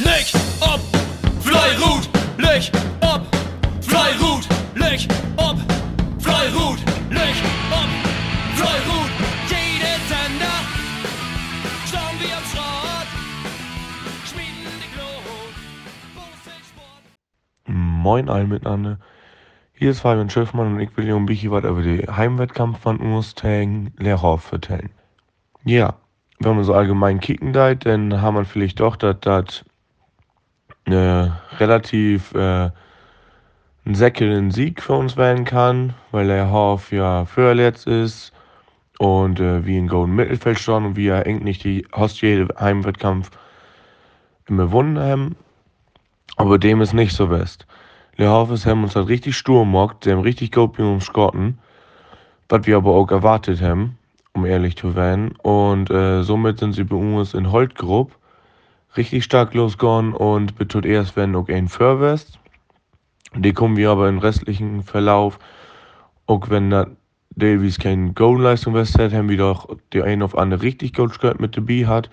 Leg ob, Fleirut, leg ob, Fleirut, leg ob, Fleirut, leg ob, Fleirut. Jede Sender, schauen wir am Schrott, schmieden die Glut, Moin allen miteinander. Hier ist Fabian Schiffmann und ich will dir ein bisschen was über den Heimwettkampf von Mustang Leerhoff erzählen. Ja, wenn man so allgemein kicken deit, dann haben wir vielleicht doch, dass das äh, relativ äh, ein säckelnden Sieg für uns werden kann, weil Leerhoff ja verletzt ist und äh, wie in Golden Mittelfeld schon und wie er eigentlich die hast jede Heimwettkampf immer gewonnen haben. Aber dem ist nicht so best. Le Havres haben uns halt richtig stur mockt, sie haben richtig mit uns Schotten, was wir aber auch erwartet haben, um ehrlich zu werden. Und äh, somit sind sie bei uns in Holtgrupp richtig stark losgegangen und betont erst werden auch ein Förwest. Die kommen wir aber im restlichen Verlauf, auch wenn da Davies keine Goal-Leistung hat, haben wir doch die ein auf andere richtig gut mit dabei hat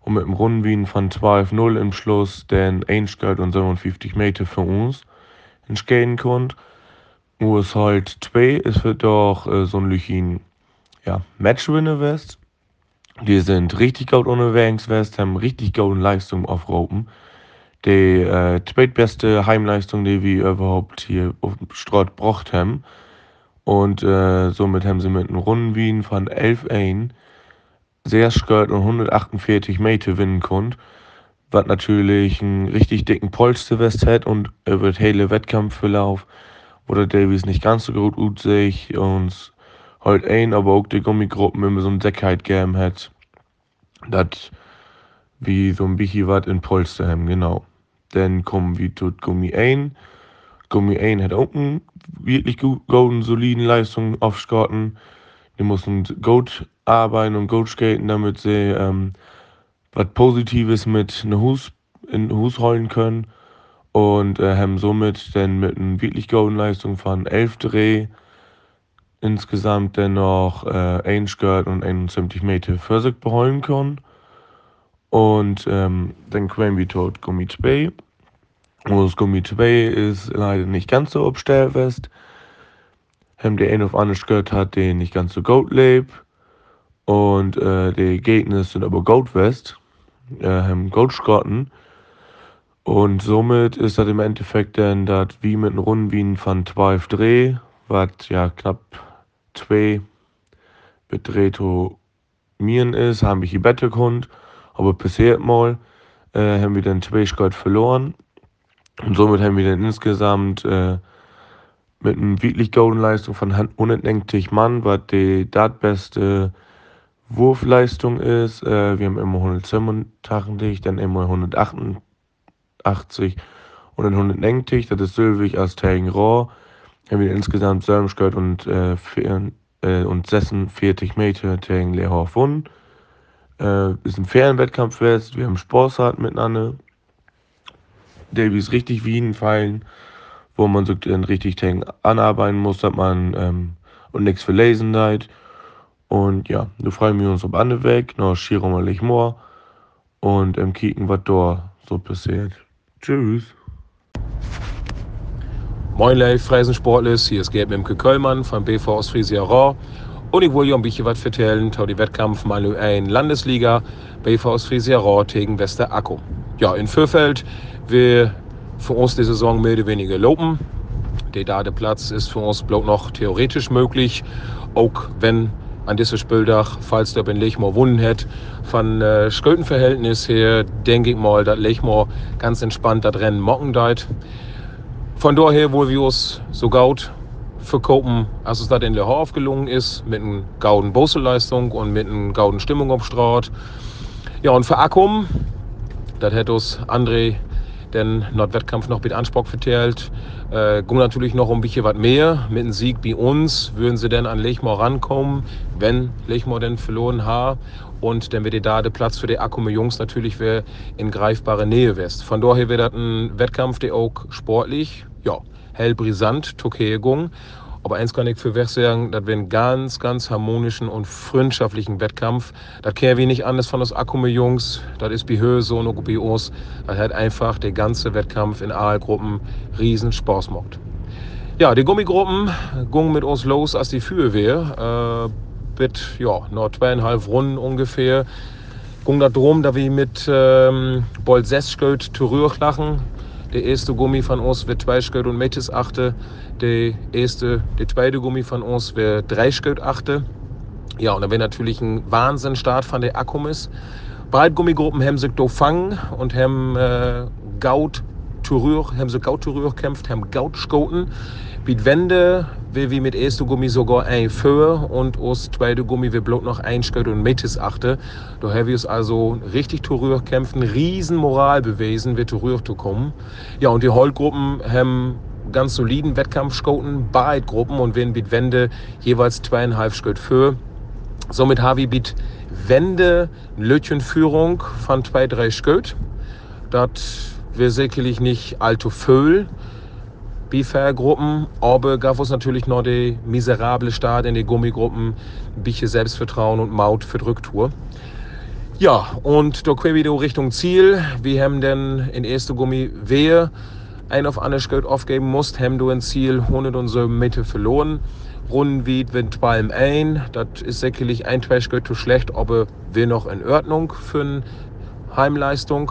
und mit dem Rundwien von 12-0 im Schluss den 1 und 57 Meter für uns entstehen konnte. Nur es halt 2 ist für doch äh, so ein Lüchin ja, Matchwinner West. Die sind richtig gut unterwegs West, haben richtig gute Leistung auf Ropen. Die äh, zweitbeste Heimleistung, die wir überhaupt hier auf dem Strott gebracht haben. Und äh, somit haben sie mit einem Rundenwien von 11-1 sehr skört und 148 Meter gewinnen konnte. Was natürlich einen richtig dicken Polsterwest hat und über den Wettkampfverlauf, wo der Davies nicht ganz so gut gut sich und halt ein, aber auch die Gummigruppen immer so eine Sicherheit gegeben hat. Das wie so ein bisschen was in Polster haben, genau. Dann kommen wir zu Gummi 1. Gummi 1 hat auch eine wirklich gut, guten, soliden Leistung aufgeschgotten. Die mussten gut arbeiten und gut skaten, damit sie ähm, was Positives mit in Hus, in Hus holen können. Und äh, haben somit dann mit einer wirklich guten Leistung von 11 Dreh insgesamt dann noch äh, 1 Skirt und 71 Meter für sich beholen können. Und ähm, dann kommen wir tot Gummi 2. Und das Gummi 2 ist leider nicht ganz so abstellfest. Haben der ein auf andere gehört hat, den nicht ganz so gut lebt. Und äh, die Gegner sind aber Gold West, äh, haben Goldschrotten. Und somit ist das im Endeffekt dann das wie mit einem Rundenwien von 12 Dreh, was ja knapp 2 Betreto Mieren ist, haben wir Bette gekonnt. Aber passiert mal, äh, haben wir dann 2 Scott verloren. Und somit haben wir dann insgesamt äh, mit einer wirklich guten Leistung von 190 Mann, was die beste Wurfleistung ist. Äh, wir haben immer 187, dann immer 188 und dann 190. Das ist Sylvig als Raw. Haben wir insgesamt Sölmskört und, äh, äh, und 46 Meter Tagen Leerhoff gewonnen. Äh, ist ein fairen Wettkampf west. Wir haben Spaß miteinander. Davies richtig Wien fallen, wo man so dann richtig Tagen anarbeiten muss, dass man ähm, und nichts verlesen leid. Und ja, du freuen wir uns auf andere weg, noch schier mal more und ähm, kicken, was da so passiert. Tschüss. Moin Leif, Freisensportlis, hier ist Gerd Mimke Köllmann vom BV Ostfriesia Raw. Und ich will euch ein bisschen was erzählen, zu die Wettkampf mal ein Landesliga, BV Ostfriesia Raw gegen Wester Akku. Ja, in Fürfeld, wir für uns die Saison mehr oder weniger lopen. Der da der Platz ist für uns bloß noch theoretisch möglich, auch wenn an diesem Spieldach, falls der Ben Lechmoor wunnen hätte. Von äh, Schuldenverhältnis her denke ich mal, dass Lechmoor ganz entspannt das Rennen mocken deit. Von daher, wo wir uns so gaut verkaufen, als es da in Le Horf gelungen ist, mit einer gauden Boselleistung und mit einer gauden Stimmung auf Straat. Ja, und für Akkum, das hätte uns André den Nordwettkampf noch mit Anspruch verteilt. Äh, ging natürlich noch ein bisschen was mehr. Mit einem Sieg bei uns würden sie dann an Lechmor rankommen, wenn Lechmor denn verloren hat. Und dann wäre da der Platz für die Akkume Jungs natürlich wär in greifbare Nähe west. Von daher wäre das ein Wettkampf, der auch sportlich, ja, hell brisant, Tokegung. Aber eins kann ich für weg sagen, das wird ein ganz, ganz harmonischen und freundschaftlichen Wettkampf. Das kennen wir nicht anders von uns Akkume Jungs. Das ist bei Höhe so und bei uns. Das hat einfach der ganze Wettkampf in A-Gruppen riesen Spaß gemacht. Ja, die Gummigruppen gingen mit uns los als die Feuerwehr. Äh, mit, ja, noch zweieinhalb Runden ungefähr. Ging da drum, da wir mit ähm, Bolt 6 Sköld lachen. Der erste Gummi von uns wird zwei Sköld und Metis achte. Der erste, der zweite Gummi von uns wird drei Sköld achte. Ja, und da wäre natürlich ein Wahnsinnstart von der Akkumis. Breitgummigruppen haben sich da fangen und haben äh, Gaut Tourur, haben sie Gaut Tourur kämpft, haben Gaut Schoten. Mit Wände, wie mit erste Gummi sogar ein Föhr und aus zweite Gummi wir bloß noch ein Sköt und Metis achte. Da haben wir es also richtig Tourur kämpfen, riesen Moral bewiesen, wir Tourur zu kommen. Ja, und die Holtgruppen haben ganz soliden Wettkampf schoten, beide Gruppen und werden mit Wände jeweils zweieinhalb Sköt für. Somit habe ich mit Wände Lötchenführung von zwei, drei Sköt. Das wir sicherlich nicht allzu viel Bifär-Gruppen, aber gab es natürlich noch die miserable Start in den Gummigruppen, bisschen Selbstvertrauen und Maut für die Rücktour. Ja, und da wieder Richtung Ziel. Wir haben dann in erster Gummi wer ein auf andere Schritt aufgeben muss, haben du ein Ziel 100 und so Meter verloren. Runden wie mit Balm ein, das ist sicherlich ein, zwei Schritt zu schlecht, aber wir noch in Ordnung für eine Heimleistung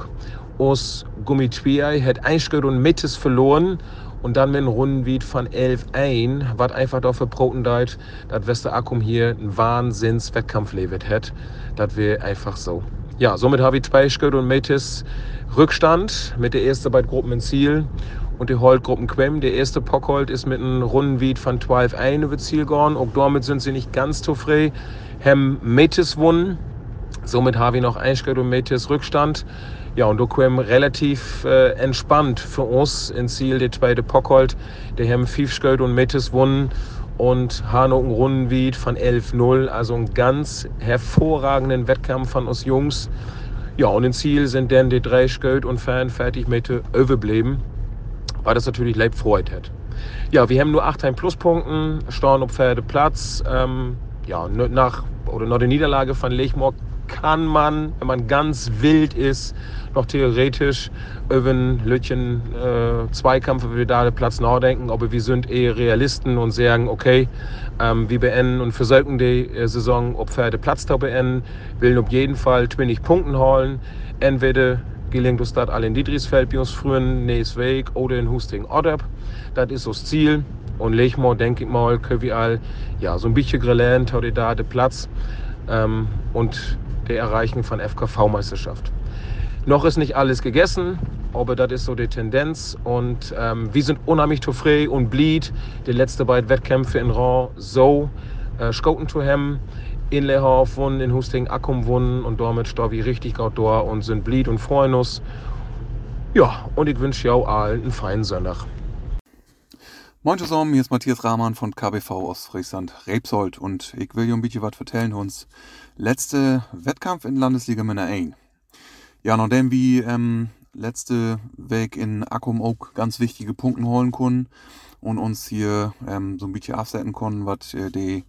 aus Gummitwiei hat ein Schritt und Mittes verloren und dann mit einem Rundenwied von 11 ein, was einfach dafür proten deit, dass Westerakkum hier einen Wahnsinns-Wettkampf lebt hat. Das wäre einfach so. Ja, somit habe ich zwei Schritt und Mittes Rückstand mit der ersten beiden Gruppen im Ziel und die Holtgruppen Quem. Der erste Pockhold ist mit einem Rundenwied von 12 ein über Ziel gegangen. Auch damit sind sie nicht ganz zufrieden. Haben Metis gewonnen. Somit habe ich noch ein Schritt und Metis Rückstand. Ja, und da kam relativ äh, entspannt für uns ins Ziel der zweite Pockhold. Der haben Fiefschgeld und Mettes gewonnen und Hanok Rundenwied von 11-0. Also ein ganz hervorragenden Wettkampf von uns Jungs. Ja, und ins Ziel sind dann die drei Sköld und Fan fertig mit überblieben, weil das natürlich leib freut hat. Ja, wir haben nur 8 Pluspunkten, stehen auf Pferdeplatz. Ähm, ja, nach, oder nach der Niederlage von Lechmoor kann man, wenn man ganz wild ist, noch theoretisch einen Lütchen äh, Zweikampf über den Platz nachdenken, aber wir sind eher Realisten und sagen, okay, ähm, wir beenden und versuchen die äh, Saison ob Pferde Platz zu beenden, wollen auf jeden Fall 20 Punkte holen, entweder gelingt uns das alle in Dietrichsfeld bei uns früher, Weg oder in Husting Oddep. Das ist das Ziel. Und Lechmo, denke ich mal, können wir all, ja, so ein bisschen gelernt, heute da der Platz ähm, und der Erreichen von FKV-Meisterschaft. Noch ist nicht alles gegessen, aber das ist so die Tendenz. Und ähm, wir sind unheimlich zufrieden und blieb die letzten beiden Wettkämpfe in Raw so äh, Skoten zu haben. In Lehoff wohnen, in Husting Akkum wohnen und damit stehen wir richtig gut da und sind blieb und freuen uns. Ja, und ich wünsche auch allen einen feinen Sonntag. Moin zusammen, hier ist Matthias Rahmann von KBV aus Friesland Rebsold und ich will euch ein bisschen was erzählen uns. Letzte Wettkampf in Landesliga Männer 1. Ja, nachdem wir ähm, letzte Weg in Akkum auch ganz wichtige Punkte holen konnten und uns hier ähm, so ein bisschen absetzen konnten, was äh, die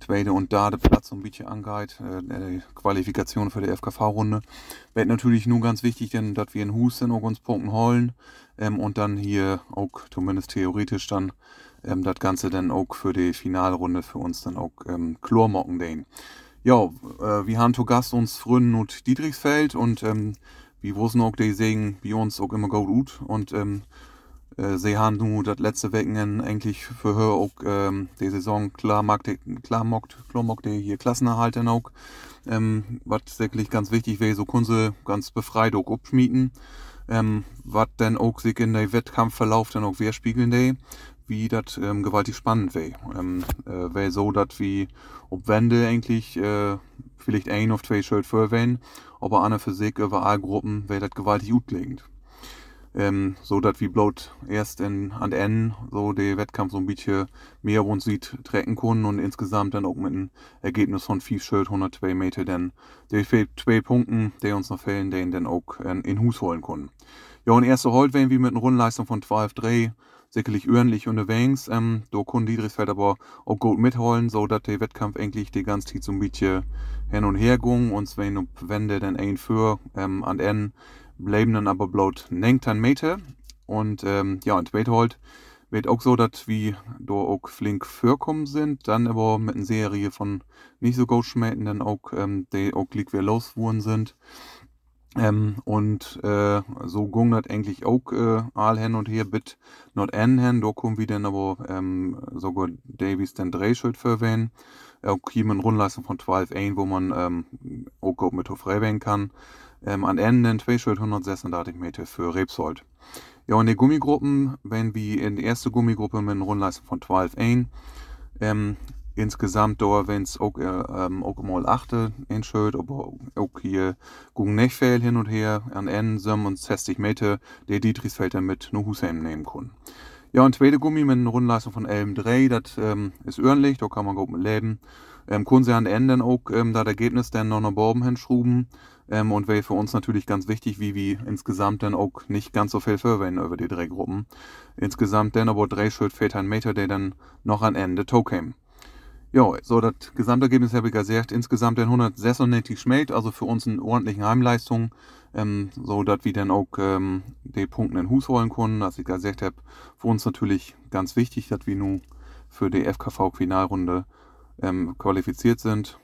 zweite und da der Platz so ein bisschen angeht, äh, die Qualifikation für die FKV-Runde, wäre natürlich nur ganz wichtig, denn dass wir in Husten auch uns Punkten holen ähm, und dann hier auch zumindest theoretisch dann ähm, das Ganze dann auch für die Finalrunde für uns dann auch ähm, Chlormocken den. Ja, äh, wir haben zu Gast uns Frönen und Dietrichsfeld und ähm, wir wussten auch, die sehen bei uns auch immer gut und ähm, äh, sie haben nur das letzte Wecken eigentlich für her auch ähm, die Saison klar mag klar mockt, klar mockt die hier Klassenerhalten auch. Ähm, was wirklich ganz wichtig wäre, so sie ganz befreit auch abschmieden. Ähm, was dann auch sich in der Wettkampfverlauf dann auch widerspiegeln die wie das ähm, gewaltig spannend wäre. Ähm, äh, wäre so, dass wie, ob Wände eigentlich äh, vielleicht ein auf zwei Schuld für wären, aber an für sich über alle Gruppen wäre das gewaltig gut liegend. Ähm, so dass wie bloß erst in, an N so der Wettkampf so ein bisschen mehr uns sieht trecken können und insgesamt dann auch mit einem Ergebnis von 5 Schild 102 Meter dann die zwei Punkten, die uns noch fehlen, den dann auch äh, in Hus holen können. Ja, und erste Holt werden wir mit einer Rundenleistung von 12,3 sicherlich ordentlich unterwegs. Ähm, da konnten Dietrichsfeld aber auch gut mitholen, so dass der Wettkampf eigentlich die ganze Zeit so ein bisschen hin und her ging. Und wenn Wende dann ein für ähm, an N bleiben dann aber bloß 19 Meter. Und ähm, ja, und Weithold wird auch so, dass wir da auch flink vorkommen sind, dann aber mit einer Serie von nicht so gut schmecken, dann auch, ähm, die auch lieg wir losgeworden sind. Ähm, und äh, so ging das eigentlich auch äh, all hin und her mit not an hin. Da kommen wir dann aber ähm, sogar Davies dann Drehschild verwenden. Auch hier mit Rundleistung von 12 ein, wo man ähm, auch gut mit frei kann. Ähm, an Ende zwei Schild 136 Meter für Rebsold. Ja, und die Gummigruppen, wenn wir in die erste Gummigruppe mit einer Rundleistung von 12 ein, ähm, insgesamt da, wenn es auch, äh, ähm, auch mal achte in Schild, aber auch hier gegen Nechfell hin und her, an N, Söm und 60 Meter, der Dietrichsfelder mit nur Hussein nehmen können. Ja, und zweite Gummi mit einer Rundleistung von 11,3, das ähm, ist ordentlich, da kann man gut mit leben. Ähm, können sie an Ende auch ähm, das Ergebnis dann noch nach oben hinschruben. Ähm, und wäre für uns natürlich ganz wichtig, wie wir insgesamt dann auch nicht ganz so viel verwenden über die drei Gruppen. Insgesamt dann aber drei Schritt ein Meter, der dann noch an Ende Token. Ja, so das Gesamtergebnis habe ich gesagt, insgesamt dann 196 schmelzt, also für uns eine ordentliche Heimleistung, ähm, so dass wir dann auch ähm, die Punkte in Hus holen können. Als ich gesagt habe, für uns natürlich ganz wichtig, dass wir nun für die FKV-Finalrunde ähm, qualifiziert sind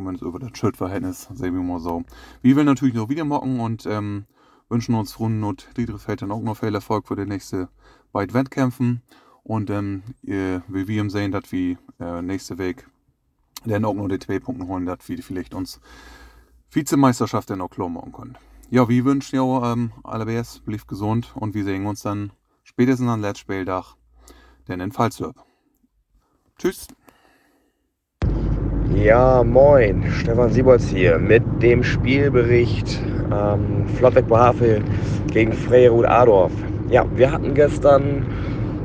zumindest über das Schildverhältnis, sehen wir mal so. Wir will natürlich noch wieder mocken und ähm, wünschen uns Runden und Friedrichsfeld dann auch noch viel Erfolg für die nächste beiden Wettkämpfen. Und ähm, äh, wie wir sehen, dass wir äh, nächste Weg dann auch noch die zwei Punkte holen, dass wir vielleicht uns Vizemeisterschaft dann auch klar machen können. Ja, wir wünschen ja ähm, allerbest, blieb gesund und wir sehen uns dann spätestens am letzten Spieltag, denn in Pfalzwerb. Tschüss. Ja, moin, Stefan Siebolz hier mit dem Spielbericht ähm, Flottbeck Bohavel gegen Freirud Adorf. Ja, wir hatten gestern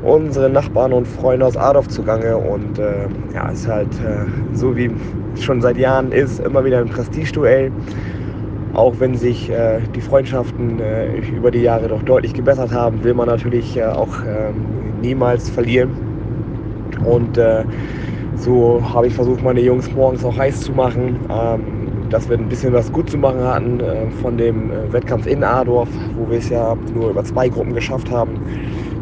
unsere Nachbarn und Freunde aus Adorf zugange und äh, ja, ist halt äh, so wie schon seit Jahren ist, immer wieder ein Prestigeduell. Auch wenn sich äh, die Freundschaften äh, über die Jahre doch deutlich gebessert haben, will man natürlich äh, auch ähm, niemals verlieren. Und äh, so habe ich versucht, meine Jungs morgens auch heiß zu machen, ähm, dass wir ein bisschen was gut zu machen hatten äh, von dem äh, Wettkampf in Adorf, wo wir es ja nur über zwei Gruppen geschafft haben,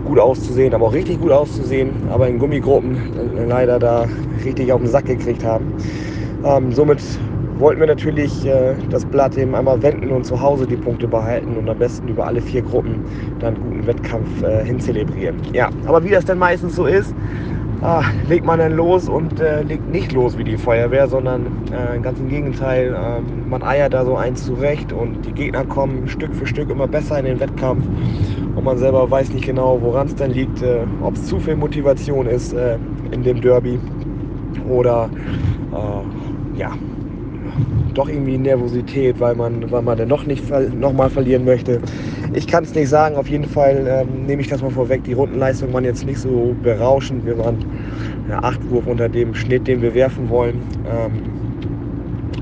gut auszusehen, aber auch richtig gut auszusehen, aber in Gummigruppen äh, leider da richtig auf den Sack gekriegt haben. Ähm, somit wollten wir natürlich äh, das Blatt eben einmal wenden und zu Hause die Punkte behalten und am besten über alle vier Gruppen dann einen guten Wettkampf äh, hinzelebrieren. Ja, aber wie das denn meistens so ist, ah, legt man dann los und äh, legt nicht los wie die Feuerwehr, sondern äh, ganz im Gegenteil, äh, man eiert da so eins zurecht und die Gegner kommen Stück für Stück immer besser in den Wettkampf und man selber weiß nicht genau, woran es denn liegt, äh, ob es zu viel Motivation ist äh, in dem Derby oder äh, ja, doch irgendwie Nervosität, weil man, weil man dann noch nicht noch mal verlieren möchte. Ich kann es nicht sagen. Auf jeden Fall ähm, nehme ich das mal vorweg. Die Rundenleistung waren jetzt nicht so berauschend. Wir waren ja, Wurf unter dem Schnitt, den wir werfen wollen. Ähm,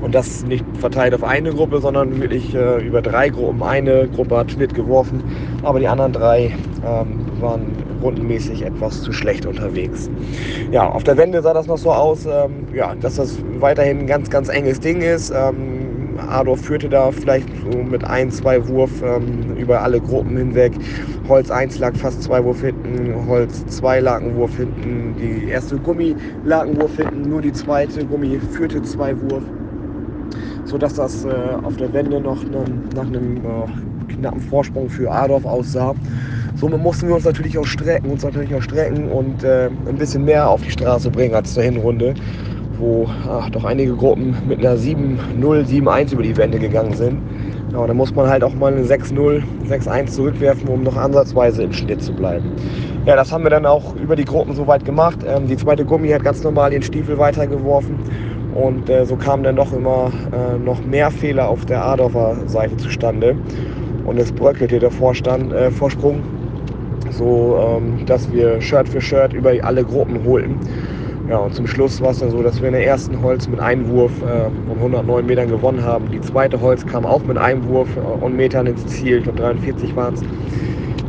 und das nicht verteilt auf eine Gruppe, sondern wirklich äh, über drei Gruppen. Eine Gruppe hat Schnitt geworfen, aber die anderen drei ähm, waren rundenmäßig etwas zu schlecht unterwegs. Ja, auf der Wende sah das noch so aus, ähm, ja, dass das weiterhin ein ganz, ganz enges Ding ist. Ähm, Adolf führte da vielleicht so mit ein, zwei Wurf ähm, über alle Gruppen hinweg. Holz 1 lag fast zwei Wurf hinten, Holz 2 lag ein Wurf hinten, die erste Gummi lag ein Wurf hinten, nur die zweite Gummi führte zwei Wurf sodass das äh, auf der Wende noch ne, nach einem äh, knappen Vorsprung für Adolf aussah. Somit mussten wir uns natürlich auch strecken, uns natürlich auch strecken und äh, ein bisschen mehr auf die Straße bringen als zur Hinrunde, wo ach, doch einige Gruppen mit einer 7-0, 7-1 über die Wände gegangen sind. Ja, da muss man halt auch mal eine 6-0, 6-1 zurückwerfen, um noch ansatzweise im Schnitt zu bleiben. Ja, das haben wir dann auch über die Gruppen soweit gemacht. Ähm, die zweite Gummi hat ganz normal ihren Stiefel weitergeworfen und äh, so kamen dann doch immer äh, noch mehr Fehler auf der Adorfer Seite zustande. Und es bröckelte der Vorstand, äh, Vorsprung, so ähm, dass wir Shirt für Shirt über alle Gruppen holten. Ja, und zum Schluss war es dann so, dass wir in der ersten Holz mit Einwurf äh, um 109 Metern gewonnen haben. Die zweite Holz kam auch mit Einwurf äh, und Metern ins Ziel, ich glaube 43 waren es.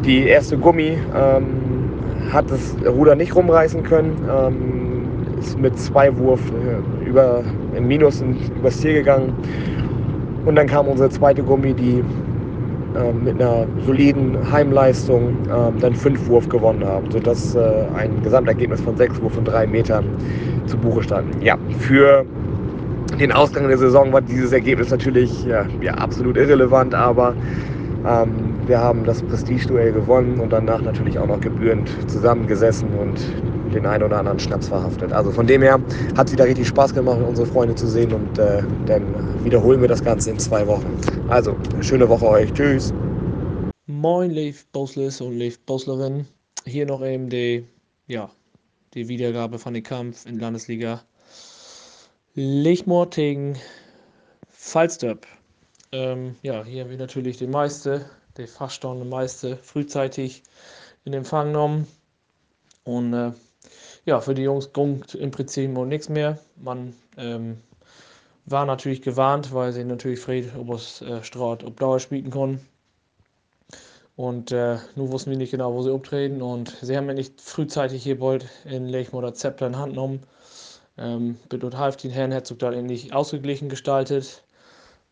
Die erste Gummi ähm, hat das Ruder nicht rumreißen können. Ähm, ist mit zwei Wurf äh, über, im Minus in, übers Ziel gegangen. Und dann kam unsere zweite Gummi, die mit einer soliden Heimleistung äh, dann fünf Wurf gewonnen haben, sodass äh, ein Gesamtergebnis von sechs Wurf und drei Metern zu Buche stand. Ja, für den Ausgang der Saison war dieses Ergebnis natürlich ja, ja absolut irrelevant, aber ähm, wir haben das Prestigeduell gewonnen und danach natürlich auch noch gebührend zusammengesessen und den einen oder anderen Schnaps verhaftet. Also von dem her hat es wieder richtig Spaß gemacht, unsere Freunde zu sehen und äh, dann wiederholen wir das Ganze in zwei Wochen. Also, schöne Woche euch. Tschüss. Moin, Leif Bosles und Leif Boslerin. Hier noch eben die, ja, die Wiedergabe von dem Kampf in Landesliga. Lechmoor gegen Falsterb. Ähm, ja, hier haben wir natürlich den Meister, der faststehende Meister, frühzeitig in Empfang genommen. Und äh, ja, für die Jungs kommt im Prinzip nichts mehr. Man ähm, war natürlich gewarnt, weil sie natürlich Fred Oberst äh, Straat auf Dauer spielen konnten. Und äh, nun wussten wir nicht genau, wo sie auftreten. Und sie haben ja nicht frühzeitig hier bald in Lechmo oder Zepter in Hand genommen. Ähm, bedeutet half den Herrn Herzog da ähnlich ausgeglichen gestaltet.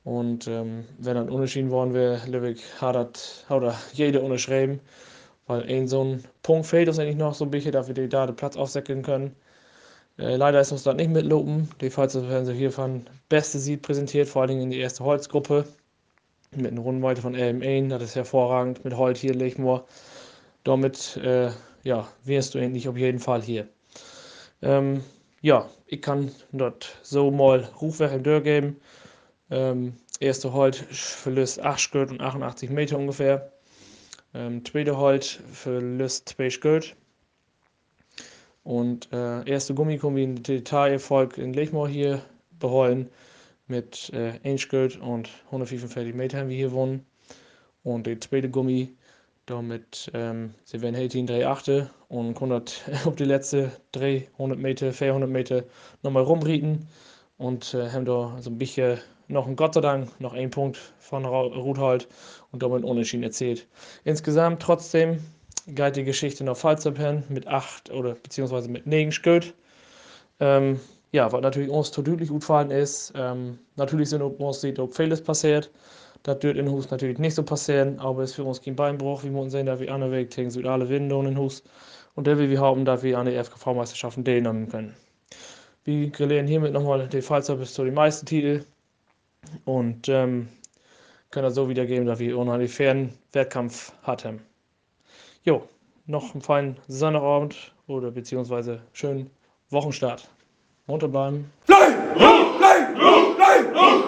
Und ähm, wenn dann unentschieden worden wäre, Lübeck hat das, oder jeder unterschrieben. Weil ein so ein Punkt fehlt uns eigentlich noch so ein bisschen, dass wir da den Platz aufsäckeln können. Äh, leider ist uns das nicht mitlopen. Die Falls werden sie hier von beste Sieg präsentiert, vor allen Dingen in die erste Holzgruppe. Mit einer Rundenweite von LM1, das ist hervorragend. Mit Holt hier, Lechmoor. Damit, äh, ja, wirst du endlich auf jeden Fall hier. Ähm, ja, ich kann dort so mal Rufwerk Dörr geben. Ähm, erste Holt verlöst 8 Schritt und 88 Meter ungefähr. Ähm, tweede Holt verlöst 2 Schritt. Und äh, erste Gummikombi in Detailerfolg in Lechmoor hier beholen mit äh, 1 Schritt und 145 Meter haben wir hier gewonnen. Und die zweite Gummi damit ähm, sie werden 18 3 Achte und 100 auf die letzte 300 Meter, 400 Meter nochmal rumrieten und äh, haben da so ein bisschen noch ein Gott sei Dank noch einen Punkt von Ruth halt und damit unentschieden erzählt. Insgesamt trotzdem geht die Geschichte noch Falzerpen mit 8 oder beziehungsweise mit 9 Sköt. Ähm, ja, was natürlich uns deutlich gut gefallen ist. Ähm, natürlich sind uns sieht auch vieles passiert. Das wird in Hus natürlich nicht so passieren, aber es ist für uns kein Beinbruch. Wir müssen sehen, dass wir an der Weg gegen Südale Winde in Hus und der will wir haben, dass wir an der FKV-Meisterschaften teilnehmen können. Wir grillieren hiermit nochmal den Fallzer bis zu den meisten Titel und ähm, können das so wiedergeben, dass wir unheimlich fairen Wettkampf hatten. Jo, noch einen feinen Sonnabend oder beziehungsweise schönen Wochenstart. Munter bleiben. Fly, Ruh, Fly, Ruh, Fly, Ruh.